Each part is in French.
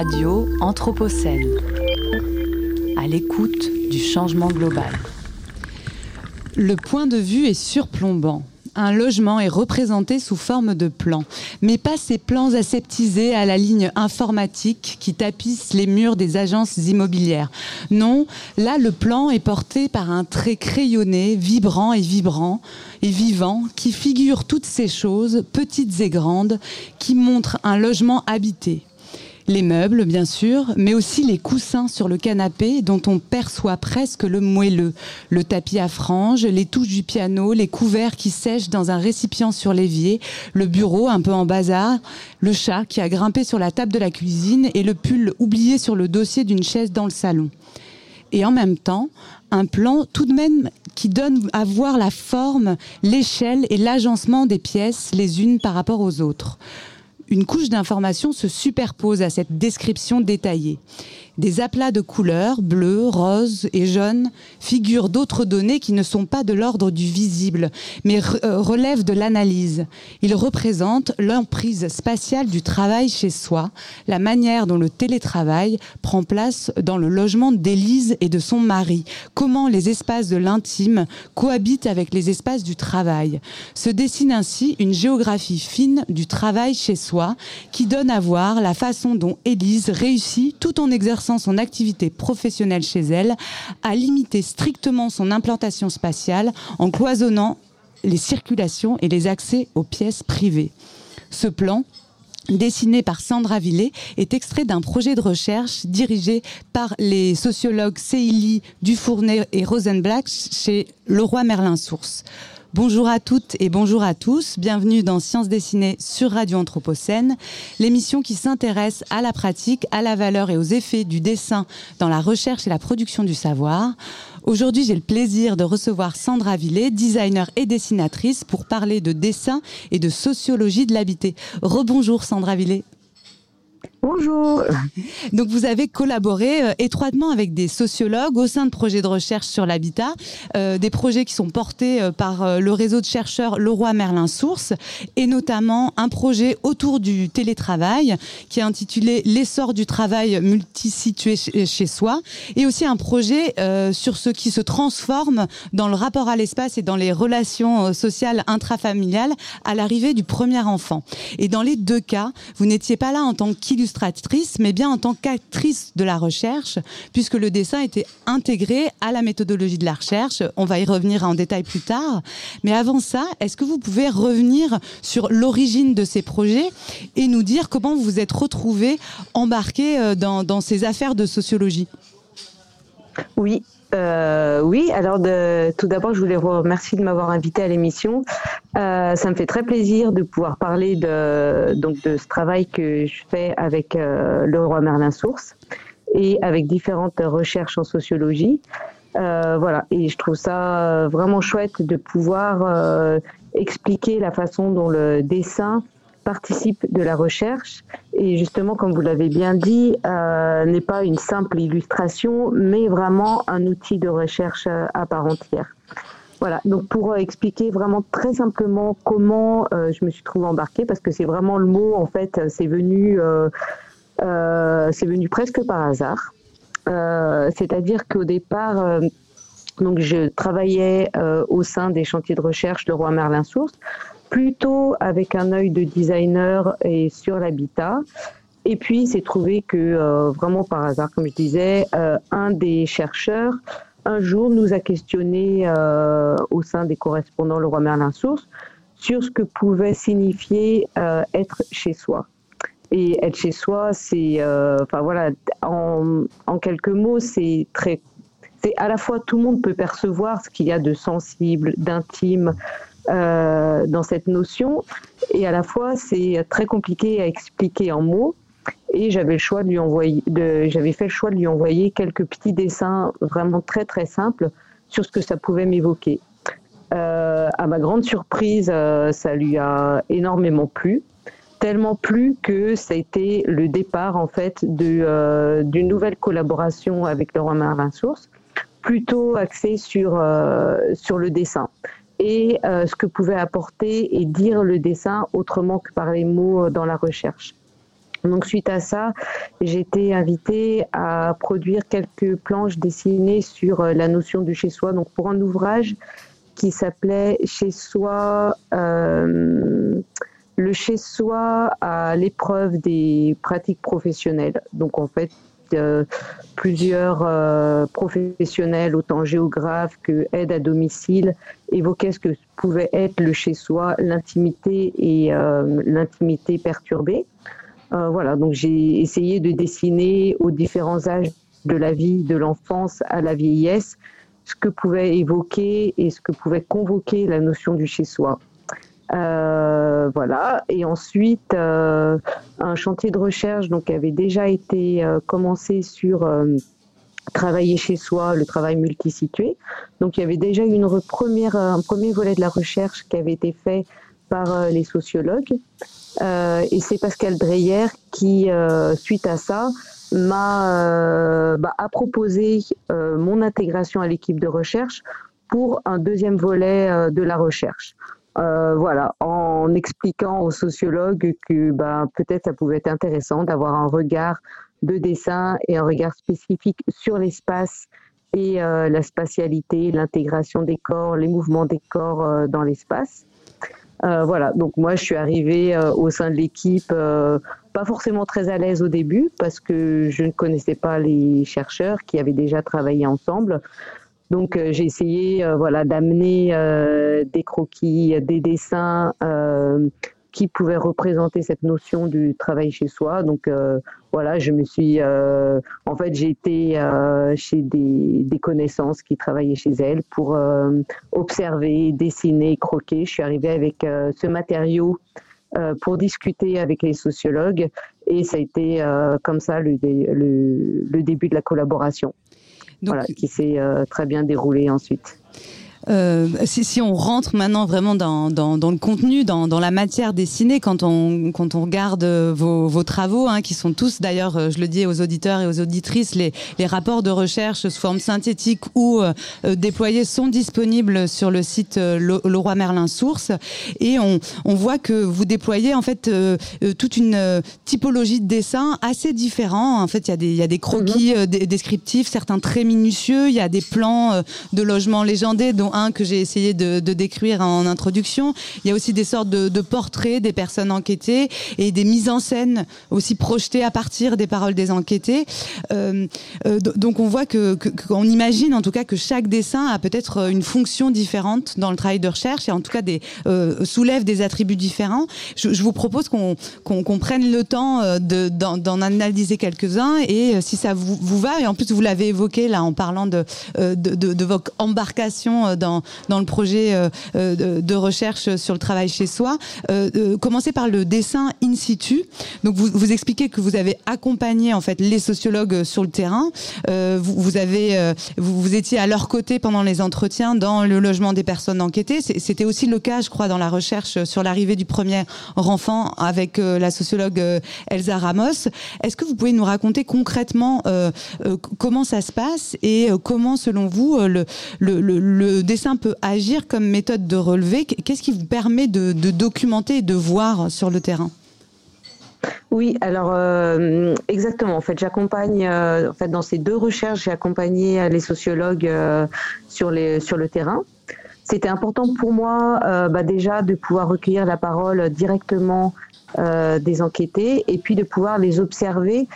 Radio Anthropocène, à l'écoute du changement global. Le point de vue est surplombant. Un logement est représenté sous forme de plan, mais pas ces plans aseptisés à la ligne informatique qui tapissent les murs des agences immobilières. Non, là le plan est porté par un trait crayonné, vibrant et vibrant et vivant, qui figure toutes ces choses, petites et grandes, qui montrent un logement habité, les meubles, bien sûr, mais aussi les coussins sur le canapé dont on perçoit presque le moelleux, le tapis à franges, les touches du piano, les couverts qui sèchent dans un récipient sur l'évier, le bureau un peu en bazar, le chat qui a grimpé sur la table de la cuisine et le pull oublié sur le dossier d'une chaise dans le salon. Et en même temps, un plan tout de même qui donne à voir la forme, l'échelle et l'agencement des pièces les unes par rapport aux autres une couche d'informations se superpose à cette description détaillée. Des aplats de couleurs, bleu, rose et jaune, figurent d'autres données qui ne sont pas de l'ordre du visible, mais euh, relèvent de l'analyse. Ils représentent l'emprise spatiale du travail chez soi, la manière dont le télétravail prend place dans le logement d'Élise et de son mari, comment les espaces de l'intime cohabitent avec les espaces du travail. Se dessine ainsi une géographie fine du travail chez soi qui donne à voir la façon dont Élise réussit tout en exerçant son activité professionnelle chez elle, à limiter strictement son implantation spatiale en cloisonnant les circulations et les accès aux pièces privées. Ce plan, dessiné par Sandra Villet, est extrait d'un projet de recherche dirigé par les sociologues Seili Dufournet et Rosenblatt chez Leroy Merlin Source. Bonjour à toutes et bonjour à tous. Bienvenue dans Sciences dessinées sur Radio Anthropocène, l'émission qui s'intéresse à la pratique, à la valeur et aux effets du dessin dans la recherche et la production du savoir. Aujourd'hui, j'ai le plaisir de recevoir Sandra Villet, designer et dessinatrice, pour parler de dessin et de sociologie de l'habité. Rebonjour Sandra Villet. Bonjour. Donc vous avez collaboré euh, étroitement avec des sociologues au sein de projets de recherche sur l'habitat, euh, des projets qui sont portés euh, par le réseau de chercheurs Leroy Merlin Source et notamment un projet autour du télétravail qui est intitulé L'essor du travail multisitué chez soi et aussi un projet sur ce qui se transforme dans le rapport à l'espace et dans les relations sociales intrafamiliales à l'arrivée du premier enfant. Et dans les deux cas, vous n'étiez pas là en tant qu'illustratrice illustratrice, mais bien en tant qu'actrice de la recherche, puisque le dessin était intégré à la méthodologie de la recherche. On va y revenir en détail plus tard. Mais avant ça, est-ce que vous pouvez revenir sur l'origine de ces projets et nous dire comment vous vous êtes retrouvé embarqué euh, dans, dans ces affaires de sociologie? Oui, euh, oui, alors de, tout d'abord, je voulais remercier de m'avoir invité à l'émission. Euh, ça me fait très plaisir de pouvoir parler de, donc de ce travail que je fais avec euh, le roi Merlin Source et avec différentes recherches en sociologie. Euh, voilà, et je trouve ça vraiment chouette de pouvoir expliquer la façon dont le dessin participe de la recherche et justement, comme vous l'avez bien dit, euh, n'est pas une simple illustration, mais vraiment un outil de recherche euh, à part entière. Voilà, donc pour euh, expliquer vraiment très simplement comment je me suis trouvée embarquée, parce que c'est vraiment le mot, en fait, c'est venu, c'est venu presque par hasard. C'est-à-dire qu'au départ, donc je travaillais au sein des chantiers de recherche de Roi Merlin Source plutôt avec un œil de designer et sur l'habitat. Et puis, c'est trouvé que, euh, vraiment par hasard, comme je disais, euh, un des chercheurs, un jour, nous a questionné euh, au sein des correspondants Le Roi Merlin Source sur ce que pouvait signifier être chez soi. Et être chez soi, c'est, enfin voilà, en, en quelques mots, c'est très, c'est à la fois tout le monde peut percevoir ce qu'il y a de sensible, d'intime, euh, dans cette notion. Et à la fois, c'est très compliqué à expliquer en mots. Et j'avais le choix de lui envoyer, j'avais fait le choix de lui envoyer quelques petits dessins vraiment très très simples sur ce que ça pouvait m'évoquer. Euh, à ma grande surprise, euh, ça lui a énormément plu, tellement plu que ça a été le départ en fait d'une nouvelle collaboration avec roi Merlin Source, plutôt axée sur sur le dessin et euh, ce que pouvait apporter et dire le dessin autrement que par les mots euh, dans la recherche. Donc suite à ça, j'ai été invitée à produire quelques planches dessinées sur euh, la notion du chez soi. Donc pour un ouvrage qui s'appelait Chez soi, le chez soi à l'épreuve des pratiques professionnelles. Donc en fait, euh, plusieurs professionnels, autant géographes que aides à domicile, évoquaient ce que pouvait être le chez soi, l'intimité et l'intimité perturbée. Euh, voilà, donc j'ai essayé de dessiner aux différents âges de la vie, de l'enfance à la vieillesse, ce que pouvait évoquer et ce que pouvait convoquer la notion du chez-soi. Euh, voilà. Et ensuite, euh, un chantier de recherche donc avait déjà été commencé sur travailler chez soi, le travail multisitué. Donc il y avait déjà une première, un premier volet de la recherche qui avait été fait par les sociologues. Euh, et c'est Pascal Dreyer qui, euh, suite à ça, m'a euh, bah, a proposé mon intégration à l'équipe de recherche pour un deuxième volet de la recherche. Voilà, en expliquant aux sociologues que bah, peut-être ça pouvait être intéressant d'avoir un regard de dessin et un regard spécifique sur l'espace et la spatialité, l'intégration des corps, les mouvements des corps dans l'espace. Euh, voilà, donc moi je suis arrivée euh, au sein de l'équipe, euh, pas forcément très à l'aise au début parce que je ne connaissais pas les chercheurs qui avaient déjà travaillé ensemble. Donc j'ai essayé voilà d'amener des croquis, des dessins qui pouvait représenter cette notion du travail chez soi. Donc euh, voilà, je me suis, euh, en fait, j'ai été euh, chez des, des, connaissances qui travaillaient chez elles pour observer, dessiner, croquer. Je suis arrivée avec ce matériau pour discuter avec les sociologues et ça a été comme ça le, le, le, début de la collaboration. Voilà, qui s'est très bien déroulé ensuite. Euh, si, si, on rentre maintenant vraiment dans, dans, dans le contenu, dans, dans, la matière dessinée, quand on, quand on regarde euh, vos, vos travaux, hein, qui sont tous d'ailleurs, euh, je le dis aux auditeurs et aux auditrices, les, les rapports de recherche sous forme synthétique ou euh, déployés sont disponibles sur le site euh, Leroy Merlin Source. Et on, on voit que vous déployez en fait toute une typologie de dessins assez différents. En fait, il y a des, y a des croquis mhm. descriptifs, certains très minutieux, il y a des plans de logements légendés, dont que j'ai essayé de, décrire en introduction. Il y a aussi des sortes de, portraits des personnes enquêtées et des mises en scène aussi projetées à partir des paroles des enquêtés. Euh, euh, donc on voit que, imagine en tout cas que chaque dessin a peut-être une fonction différente dans le travail de recherche et en tout cas euh, soulève des attributs différents. Je, vous propose qu'on, prenne le temps de, d'en, analyser quelques-uns et si ça vous, va et en plus vous l'avez évoqué là en parlant de, de, de, de dans dans, le projet euh, euh, de, recherche sur le travail chez soi. Euh, commencer par le dessin in situ. Donc vous, expliquez que vous avez accompagné en fait les sociologues sur le terrain. vous, avez, vous, étiez à leur côté pendant les entretiens dans le logement des personnes enquêtées. C'était aussi le cas, je crois, dans la recherche sur l'arrivée du premier enfant avec la sociologue Elsa Ramos. Est-ce que vous pouvez nous raconter concrètement comment ça se passe et comment, selon vous, le, le, le, le dessin peut agir comme méthode de relevé. Qu'est-ce qui vous permet de, documenter et de voir sur le terrain? Oui, alors euh, exactement. En fait, j'accompagne, euh, en fait, dans ces deux recherches, j'ai accompagné euh, les sociologues sur les sur le terrain. C'était important pour moi, bah, déjà, de pouvoir recueillir la parole directement des enquêtés et puis de pouvoir les observer.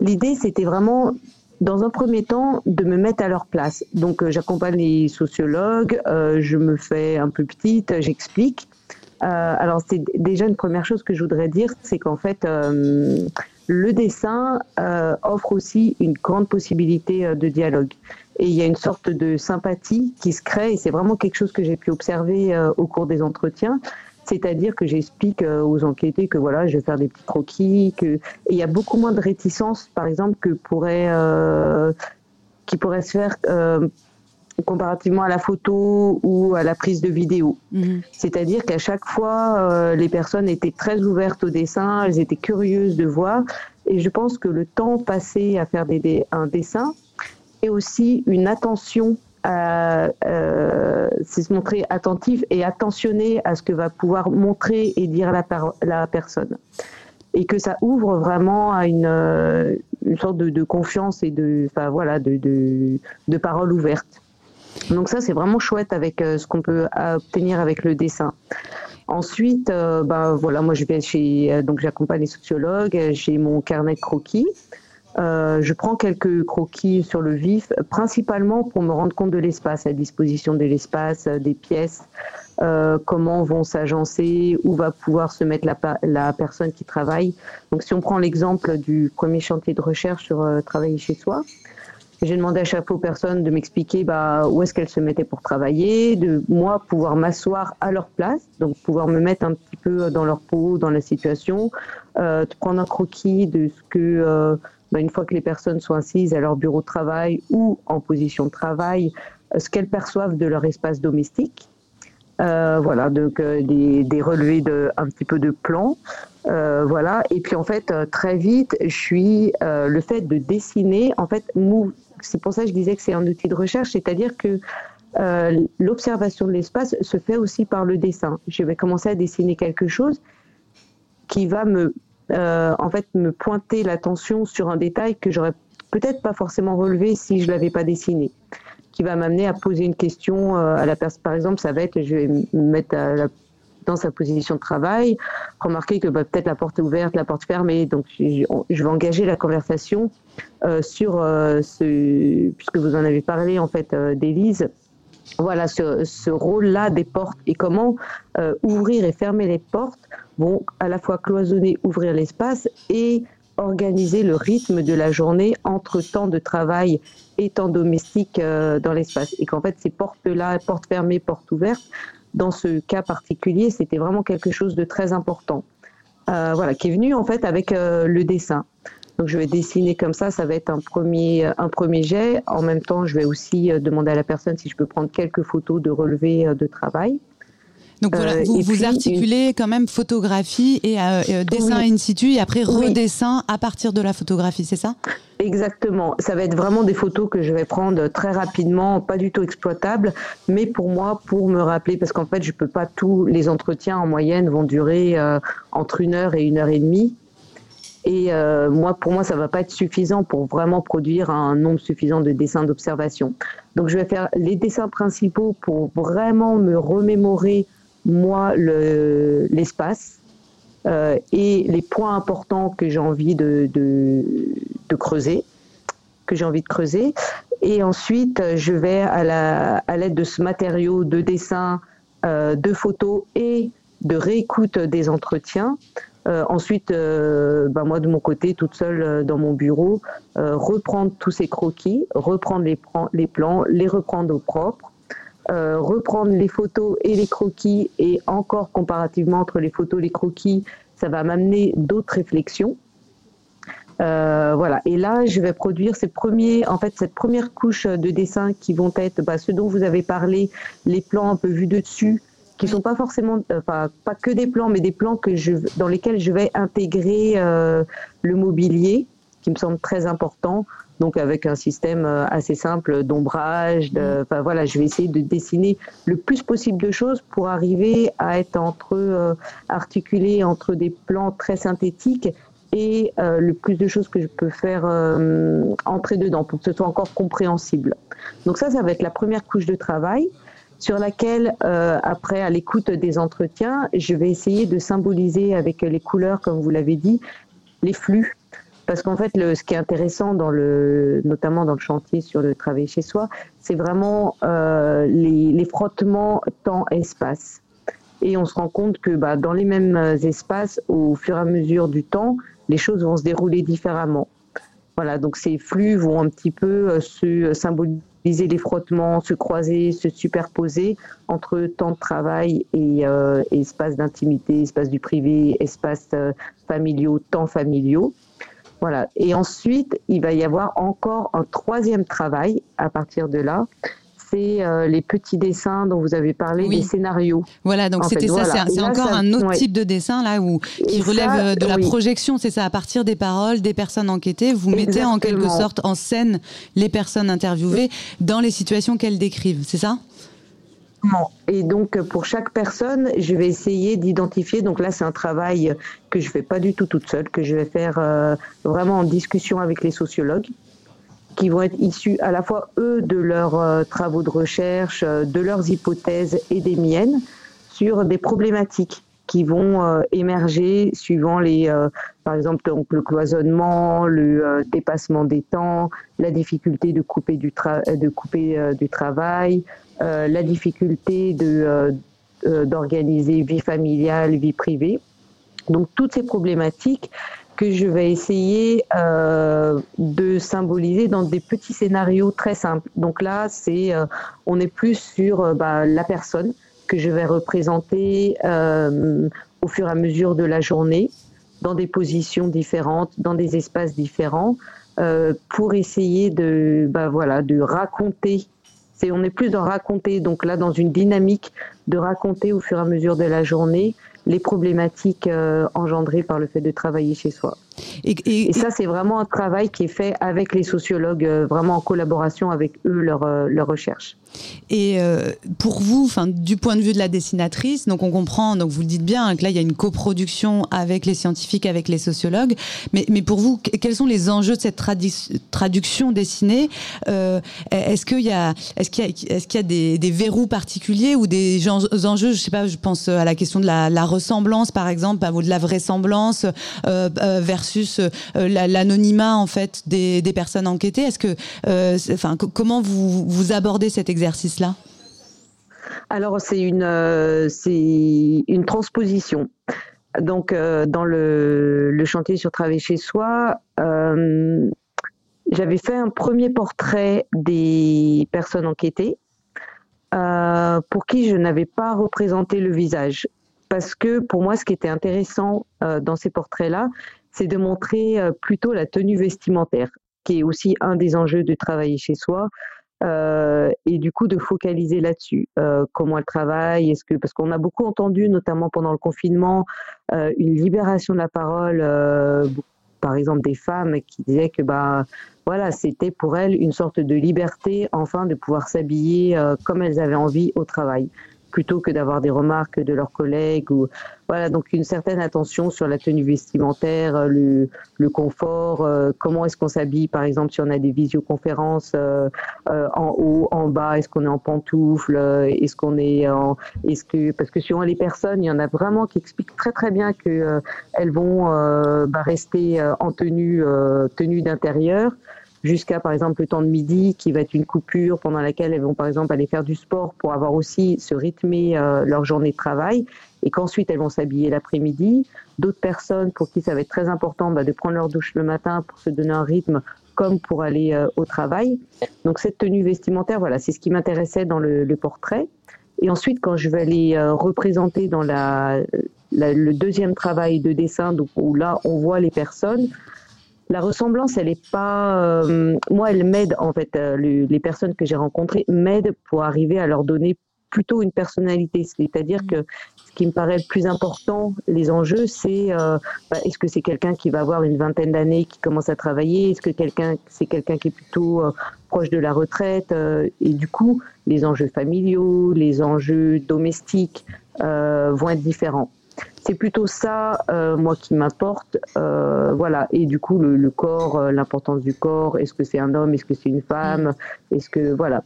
L'idée, c'était vraiment dans un premier temps, de me mettre à leur place. Donc, euh, j'accompagne les sociologues, euh, je me fais un peu petite, j'explique. Euh, alors, c'est déjà une première chose que je voudrais dire, c'est qu'en fait, le dessin offre aussi une grande possibilité de dialogue. Et il y a une sorte de sympathie qui se crée, et c'est vraiment quelque chose que j'ai pu observer au cours des entretiens. C'est-à-dire que j'explique euh, aux enquêtés que voilà, je vais faire des petits croquis, que et il y a beaucoup moins de réticence, par exemple, que pourrait euh, qui pourrait se faire euh, comparativement à la photo ou à la prise de vidéo. Mhm. C'est-à-dire qu'à chaque fois, les personnes étaient très ouvertes au dessin, elles étaient curieuses de voir, et je pense que le temps passé à faire des, un dessin et aussi une attention euh, c'est se montrer attentif et attentionné à ce que va pouvoir montrer et dire la, personne. et que ça ouvre vraiment à une, une sorte de, confiance et de, voilà, de, de, de paroles ouvertes. Donc ça, c'est vraiment chouette avec ce qu'on peut obtenir avec le dessin. Ensuite, euh, bah, voilà, moi je vais euh, donc j'accompagne les sociologues, j'ai mon carnet de croquis. Euh, je prends quelques croquis sur le vif, principalement pour me rendre compte de l'espace, à disposition de l'espace, des pièces, comment vont s'agencer, où va pouvoir se mettre la, la, personne qui travaille. Donc si on prend l'exemple du premier chantier de recherche sur travailler chez soi, j'ai demandé à chaque personnes de m'expliquer bah, où est-ce qu'elles se mettaient pour travailler, de moi pouvoir m'asseoir à leur place, donc pouvoir me mettre un petit peu dans leur peau, dans la situation, euh, de prendre un croquis de ce que, euh, bah, une fois que les personnes sont assises à leur bureau de travail ou en position de travail, euh, ce qu'elles perçoivent de leur espace domestique. Euh, voilà, donc euh, des, relevés de un petit peu de plan, voilà. Et puis en fait, très vite, je suis le fait de dessiner. En fait, c'est pour ça que je disais que c'est un outil de recherche, c'est-à-dire que l'observation de l'espace se fait aussi par le dessin. Je vais commencer à dessiner quelque chose qui va me, euh, en fait, me pointer l'attention sur un détail que j'aurais peut-être pas forcément relevé si je l'avais pas dessiné, qui va m'amener à poser une question euh, à la personne. Par exemple, ça va être, je vais me mettre dans sa position de travail, remarquer que bah, peut-être la porte est ouverte, la porte fermée, donc je, vais engager la conversation euh, sur euh, ce, puisque vous en avez parlé en fait euh, d'Élise, voilà ce, rôle-là des portes et comment ouvrir et fermer les portes vont à la fois cloisonner, ouvrir l'espace et organiser le rythme de la journée entre temps de travail et temps domestique dans l'espace. Et qu'en fait, ces portes-là, portes fermées, portes ouvertes, dans ce cas particulier, c'était vraiment quelque chose de très important. Euh, voilà, qui est venu en fait avec euh, le dessin. Donc je vais dessiner comme ça, ça va être un premier, un premier jet. En même temps, je vais aussi euh, demander à la personne si je peux prendre quelques photos de relevés de travail. Donc voilà, euh, vous, vous articulez quand même photographie et euh, euh, dessin in situ et après redessin à partir de la photographie, c'est ça? Exactement. Ça va être vraiment des photos que je vais prendre très rapidement, pas du tout exploitables, mais pour moi, pour me rappeler, parce qu'en fait, je peux pas tous les entretiens en moyenne vont durer entre une heure et une heure et demie. Et moi, pour moi, ça va pas être suffisant pour vraiment produire un nombre suffisant de dessins d'observation. Donc, je vais faire les dessins principaux pour vraiment me remémorer moi l'espace euh, et les points importants que j'ai envie de, creuser, que j'ai envie de creuser. Et ensuite, je vais à l'aide de ce matériau de dessin, euh, de photos et de réécoute des entretiens. Euh, ensuite, bah, moi de mon côté, toute seule dans mon bureau, reprendre tous ces croquis, reprendre les, les plans, les reprendre au propre, euh, reprendre les photos et les croquis et encore comparativement entre les photos et les croquis, ça va m'amener d'autres réflexions. Euh, voilà. Et là, je vais produire ces premiers, en fait, cette première couche de dessin qui vont être bah, ceux dont vous avez parlé, les plans un peu vus de dessus, qui sont pas forcément, pas que des plans, mais des plans que je, dans lesquels je vais intégrer euh, le mobilier, qui me semble très important donc avec un système euh, assez simple d'ombrage. Mm. Enfin voilà, je vais essayer de dessiner le plus possible de choses pour arriver à être entre euh, articulé entre des plans très synthétiques et euh, le plus de choses que je peux faire entrer dedans pour que ce soit encore compréhensible. Donc ça, ça va être la première couche de travail sur laquelle, après, à l'écoute des entretiens, je vais essayer de symboliser avec les couleurs, comme vous l'avez dit, les flux parce qu'en fait, ce qui est intéressant, notamment dans le chantier sur le travail chez soi, c'est vraiment euh, les, frottements temps-espace. Et on se rend compte que bah, dans les mêmes espaces, au fur et à mesure du temps, les choses vont se dérouler différemment. Voilà, donc ces flux vont un petit peu euh, se symboliser les frottements, se croiser, se superposer entre temps de travail et, euh, espace d'intimité, espace du privé, espace euh, familiaux, temps familiaux. Voilà. Et ensuite, il va y avoir encore un troisième travail à partir de là. C'est euh, les petits dessins dont vous avez parlé, les scénarios. Voilà, donc c'était ça, c'est encore un autre type de dessin là où qui relève de la projection, c'est ça, à partir des paroles des personnes enquêtées, vous mettez en quelque sorte en scène les personnes interviewées dans les situations qu'elles décrivent, c'est ça? Et donc, pour chaque personne, je vais essayer d'identifier. Donc là, c'est un travail que je fais pas du tout toute seule, que je vais faire euh, vraiment en discussion avec les sociologues, qui vont être issus à la fois eux de leurs euh, travaux de recherche, euh, de leurs hypothèses et des miennes sur des problématiques qui vont émerger suivant les, par exemple, donc, le cloisonnement, le dépassement des temps, la difficulté de couper du, de couper, du travail, euh, la difficulté de euh, euh, d'organiser vie familiale, vie privée. Donc toutes ces problématiques que je vais essayer de symboliser dans des petits scénarios très simples. Donc là, c'est on est plus sur bah, la personne que je vais représenter au fur et à mesure de la journée, dans des positions différentes, dans des espaces différents, pour essayer de bah, voilà de raconter on est plus dans raconter, donc là dans une dynamique de raconter au fur et à mesure de la journée les problématiques euh, engendrées par le fait de travailler chez soi. Et, ça, c'est vraiment un travail qui est fait avec les sociologues, euh, vraiment en collaboration avec eux, leur, euh, leur recherche. Et euh, pour vous, enfin, du point de vue de la dessinatrice, donc on comprend, donc vous le dites bien, que là il y a une coproduction avec les scientifiques, avec les sociologues. Mais, mais pour vous, quels sont les enjeux de cette traduction dessinée Est-ce qu'il y a, est-ce qu'il y a, est-ce qu'il y a des, des, verrous particuliers ou des enjeux Je sais pas, je pense à la question de la, la ressemblance, par exemple, ou de la vraisemblance versus euh, l'anonymat en fait des, personnes enquêtées. Est-ce que, euh, enfin, comment vous, vous abordez cet exercice-là? Alors c'est une euh, c'est une transposition. Donc dans le, le, chantier sur travailler chez soi, j'avais fait un premier portrait des personnes enquêtées pour qui je n'avais pas représenté le visage. Parce que pour moi, ce qui était intéressant dans ces portraits-là, c'est de montrer euh, plutôt la tenue vestimentaire, qui est aussi un des enjeux de travailler chez soi. Euh, et du coup de focaliser là-dessus. Euh, comment elle travaille, est-ce que parce qu'on a beaucoup entendu, notamment pendant le confinement, une libération de la parole, par exemple des femmes qui disaient que bah voilà c'était pour elles une sorte de liberté, enfin de pouvoir s'habiller comme elles avaient envie au travail plutôt que d'avoir des remarques de leurs collègues ou voilà donc une certaine attention sur la tenue vestimentaire, euh, le, le confort, euh, comment est-ce qu'on s'habille par exemple si on a des visioconférences euh, en haut, en bas, est-ce qu'on est en pantoufles, est-ce qu'on est en est-ce que parce que suivant les personnes, il y en a vraiment qui expliquent très très bien que elles vont bah, rester en tenue tenue d'intérieur jusqu'à par exemple le temps de midi qui va être une coupure pendant laquelle elles vont par exemple aller faire du sport pour avoir aussi se rythmer euh, leur journée de travail et qu'ensuite elles vont s'habiller l'après-midi. D'autres personnes pour qui ça va être très important bah, de prendre leur douche le matin pour se donner un rythme comme pour aller euh, au travail. Donc cette tenue vestimentaire, voilà, c'est ce qui m'intéressait dans le, portrait. Et ensuite, quand je vais aller euh, représenter dans la, le deuxième travail de dessin, donc où là on voit les personnes, la ressemblance, elle est pas. Euh, moi, elle m'aide en fait. Euh, les personnes que j'ai rencontrées m'aident pour arriver à leur donner plutôt une personnalité. C'est-à-dire que ce qui me paraît le plus important, les enjeux, c'est euh, bah, est-ce que c'est quelqu'un qui va avoir une vingtaine d'années qui commence à travailler? Est-ce que quelqu'un c'est quelqu'un qui est plutôt proche de la retraite Et du coup, les enjeux familiaux, les enjeux domestiques vont être différents c'est plutôt ça, euh, moi, qui m'apporte. Euh, voilà. Et du coup, le, corps, euh, l'importance du corps. Est-ce que c'est un homme Est-ce que c'est une femme Est-ce que voilà.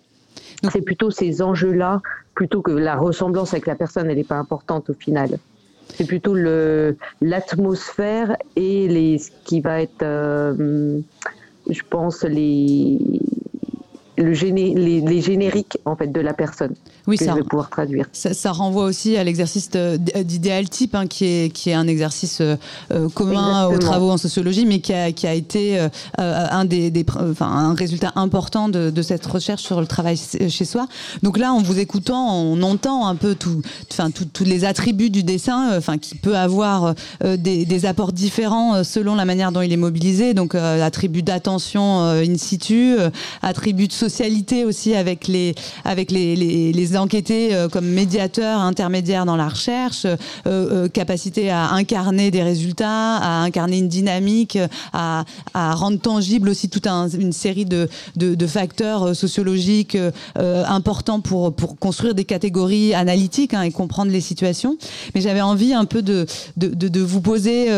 C'est plutôt ces enjeux-là, plutôt que la ressemblance avec la personne, elle n'est pas importante au final. C'est plutôt le l'atmosphère et les ce qui va être, je pense les le les, génériques en fait de la personne oui, que ça, je vais pouvoir traduire. Ça, renvoie aussi à l'exercice d'idéal type, hein, qui, est, qui est un exercice euh, euh, commun aux travaux en sociologie, mais qui a, qui a été euh, un, des, enfin, un résultat important de, de, cette recherche sur le travail chez soi. Donc là, en vous écoutant, on entend un peu tout, enfin, tous les attributs du dessin, enfin, qui peut avoir des, des, apports différents selon la manière dont il est mobilisé. Donc, attributs d'attention in situ, attributs de socialité aussi avec les avec les, les, les enquêtés comme médiateurs intermédiaires dans la recherche, capacité à incarner des résultats, à incarner une dynamique, à, à rendre tangible aussi toute un, une série de, de, de facteurs sociologiques importants pour pour construire des catégories analytiques hein, et comprendre les situations. Mais j'avais envie un peu de de, de, vous poser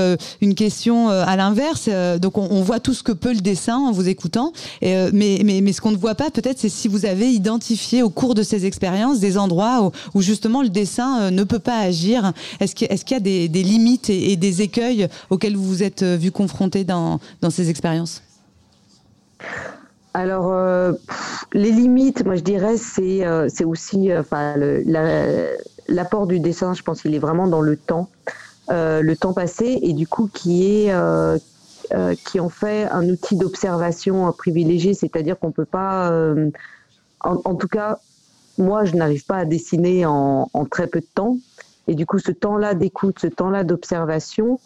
une question à l'inverse. donc on, voit tout ce que peut le dessin en vous écoutant. Euh, mais, mais, mais, ce qu'on ne voit pas, peut-être, c'est si vous avez identifié au cours de ces expériences des endroits où, justement le dessin euh, ne peut pas agir. Est-ce qu'il y a des, limites et, des écueils auxquels vous vous êtes euh, vu confronté dans, ces expériences? Alors, les limites, moi je dirais, c'est aussi, l'apport du dessin, je pense qu'il est vraiment dans le temps, le temps passé, et du coup qui est euh, qui en fait un outil d'observation privilégié, c'est-à-dire qu'on peut pas, euh, en, tout cas, moi, je n'arrive pas à dessiner en, très peu de temps, et du coup, ce temps-là d'écoute, ce temps-là d'observation,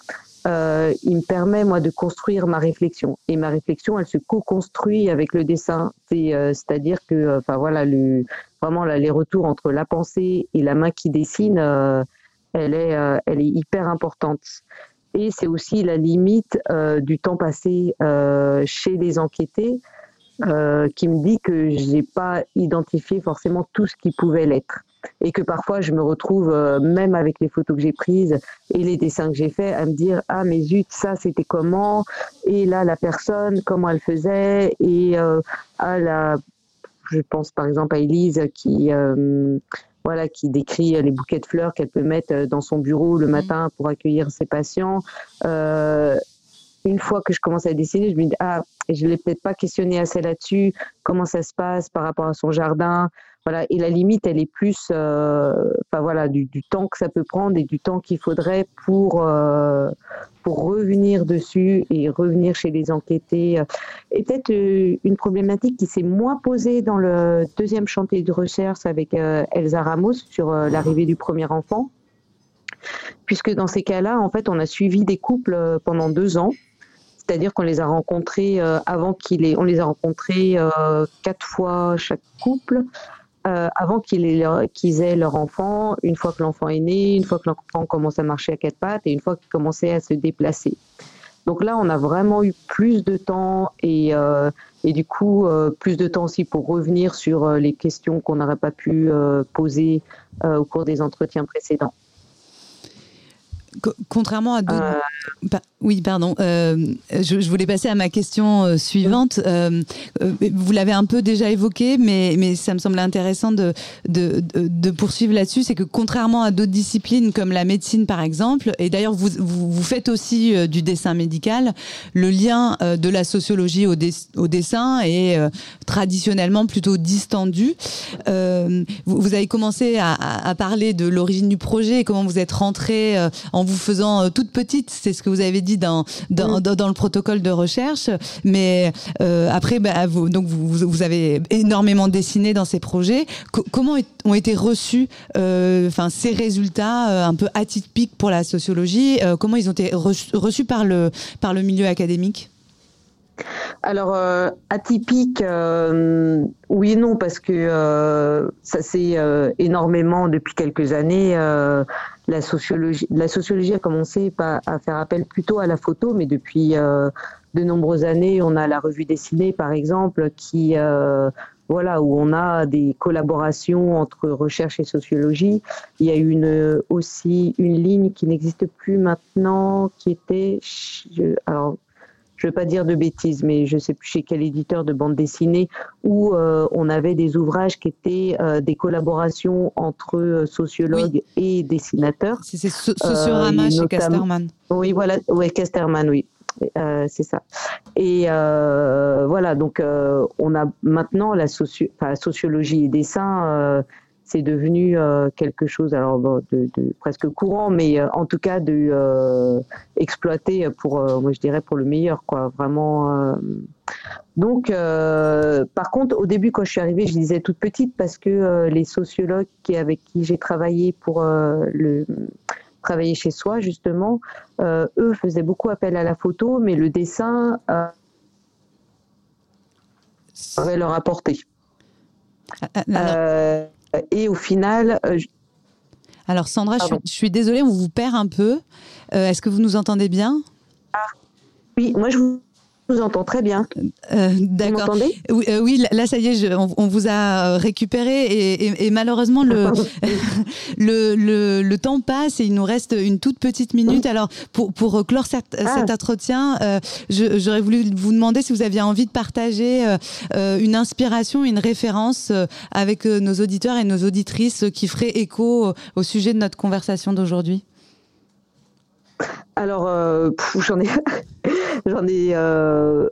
euh, il me permet moi de construire ma réflexion, et ma réflexion, elle se co-construit avec le dessin, c'est-à-dire que, enfin voilà, vraiment les retours entre la pensée et la main qui dessine, elle est hyper importante et c'est aussi la limite euh, du temps passé euh, chez les enquêtés euh, qui me dit que j'ai pas identifié forcément tout ce qui pouvait l'être. Et que parfois je me retrouve même avec les photos que j'ai prises et les dessins que j'ai faits à me dire ah mais zut ça c'était comment? Et là la personne comment elle faisait? Et à la je pense par exemple à Elise qui voilà, qui décrit euh, les bouquets de fleurs qu'elle peut mettre euh, dans son bureau le mmh. matin pour accueillir ses patients. Euh, une fois que je commence à dessiner, je me dis ah, je l'ai peut-être pas questionné assez là-dessus. Comment ça se passe par rapport à son jardin, voilà. Et la limite, elle est plus, enfin voilà, du, temps que ça peut prendre et du temps qu'il faudrait pour pour revenir dessus et revenir chez les enquêtés. Et peut-être euh, une problématique qui s'est moins posée dans le deuxième chantier de recherche avec euh, Elsa Ramos sur euh, l'arrivée du premier enfant, puisque dans ces cas-là, en fait, on a suivi des couples pendant deux ans. C'est-à-dire qu'on les a rencontrés avant qu'il on les a rencontrés quatre fois chaque couple euh, avant qu'ils aient, leur enfant, une fois que l'enfant est né, une fois que l'enfant commence à marcher à quatre pattes et une fois qu'il commençait à se déplacer. Donc là, on a vraiment eu plus de temps et, euh, du coup, euh, plus de temps aussi pour revenir sur les questions qu'on n'aurait pas pu poser au cours des entretiens précédents. Contrairement à d'autres. Euh. oui, pardon. Euh, je, voulais passer à ma question euh, suivante. vous l'avez un peu déjà évoqué, mais, mais ça me semblait intéressant de, de, de poursuivre là-dessus. C'est que contrairement à d'autres disciplines comme la médecine, par exemple, et d'ailleurs, vous, vous, faites aussi du dessin médical, le lien de la sociologie au, au dessin est traditionnellement plutôt distendu. Vous, vous, avez commencé à, à, parler de l'origine du projet et comment vous êtes rentré en vous faisant euh, toute petite, c'est ce que vous avez dit dans dans, dans, le protocole de recherche. Mais euh, après, bah, vous, donc vous, vous, avez énormément dessiné dans ces projets. comment ont été reçus, euh, enfin ces résultats un peu atypiques pour la sociologie Comment ils ont été reçus par le par le milieu académique? Alors atypique, oui et non parce que ça s'est énormément depuis quelques années la sociologie, la sociologie a commencé à faire appel plutôt à la photo, mais depuis euh, de nombreuses années, on a la revue dessinée, par exemple, qui euh, voilà où on a des collaborations entre recherche et sociologie. Il y a une aussi une ligne qui n'existe plus maintenant, qui était alors je ne veux pas dire de bêtises, mais je ne sais plus chez quel éditeur de bande dessinée, où euh, on avait des ouvrages qui étaient euh, des collaborations entre euh, sociologues et dessinateurs. C'est Sociorama chez Casterman. Oui, voilà, ouais, Casterman, oui. c'est ça. Et voilà, donc on a maintenant la sociologie et dessin c'est devenu euh, quelque chose alors de, presque courant, mais euh, en tout cas de euh, exploiter pour, moi je dirais pour le meilleur, quoi, vraiment. Donc, par contre, au début quand je suis arrivée, je disais toute petite parce que les sociologues qui, avec qui j'ai travaillé pour le travailler chez soi justement, eux faisaient beaucoup appel à la photo, mais le dessin aurait leur apporté. Et au final, alors Sandra, je suis, désolée, on vous perd un peu. Est-ce que vous nous entendez bien? Ah, Oui, moi je vous je vous entends très bien. Euh, D'accord. Oui, euh, oui, là, ça y est, on, vous a récupéré et, malheureusement, le, le, le, temps passe et il nous reste une toute petite minute. Alors, pour, pour clore cet, ah. cet entretien, euh, j'aurais voulu vous demander si vous aviez envie de partager une inspiration, une référence avec nos auditeurs et nos auditrices qui ferait écho au sujet de notre conversation d'aujourd'hui. Alors, j'en ai, J'en ai, euh,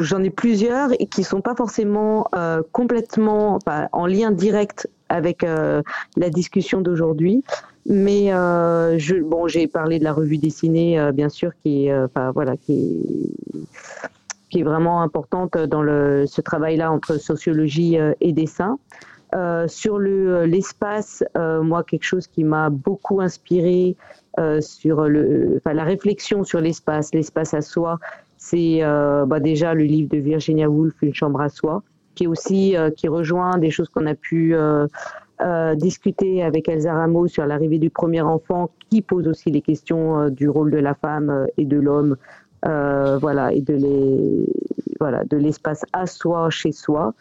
j'en ai plusieurs et qui sont pas forcément euh, complètement en lien direct avec euh, la discussion d'aujourd'hui. Mais je, bon, j'ai parlé de la revue dessinée, bien sûr, qui est, voilà, qui qui est vraiment importante dans le, ce travail-là entre sociologie et dessin. sur le l'espace, moi quelque chose qui m'a beaucoup inspiré, euh, sur le, la réflexion sur l'espace, l'espace à soi, c'est euh, bah déjà le livre de Virginia Woolf, Une chambre à soi, qui est aussi euh, qui rejoint des choses qu'on a pu discuter avec Elsa Ramos sur l'arrivée du premier enfant, qui pose aussi les questions du rôle de la femme et de l'homme, voilà, et de les, voilà, de l'espace à soi, chez soi.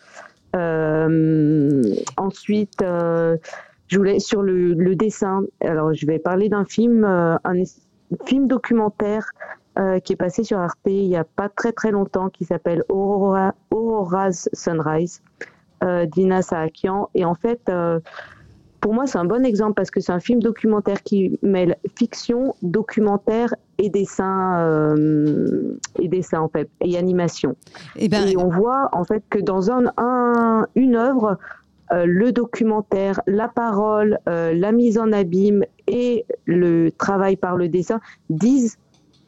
ensuite, je voulais sur le, dessin. Alors, je vais parler d'un film, euh, un film documentaire euh, qui est passé sur Arte il y a pas très très longtemps, qui s'appelle Aurora, Aurora's Sunrise euh, d'Ina Saakian. Et en fait, pour moi, c'est un bon exemple parce que c'est un film documentaire qui mêle fiction, documentaire et dessin, et dessin en fait, et animation. Eh ben, et, on voit en fait que dans un, un une œuvre, euh, le documentaire, la parole, euh, la mise en abîme et le travail par le dessin disent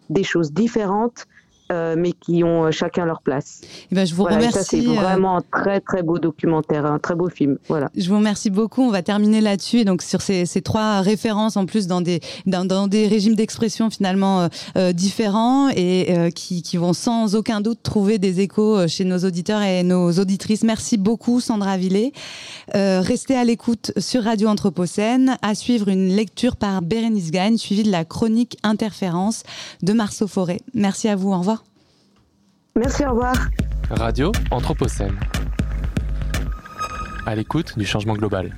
des choses différentes euh, mais qui ont euh, chacun leur place. Eh ben, je vous remercie. c'est euh, vraiment un très très beau documentaire, un très beau film. Voilà. Je vous remercie beaucoup. On va terminer là-dessus. Donc sur ces, ces, trois références en plus dans des dans, dans des régimes d'expression finalement différents et qui, qui, vont sans aucun doute trouver des échos chez nos auditeurs et nos auditrices. Merci beaucoup Sandra Villet. restez à l'écoute sur Radio Anthropocène. À suivre une lecture par Bérénice Gagne suivie de la chronique Interférence de Marceau Forêt. Merci à vous. Au revoir. Merci, au revoir. Radio Anthropocène. À l'écoute du changement global.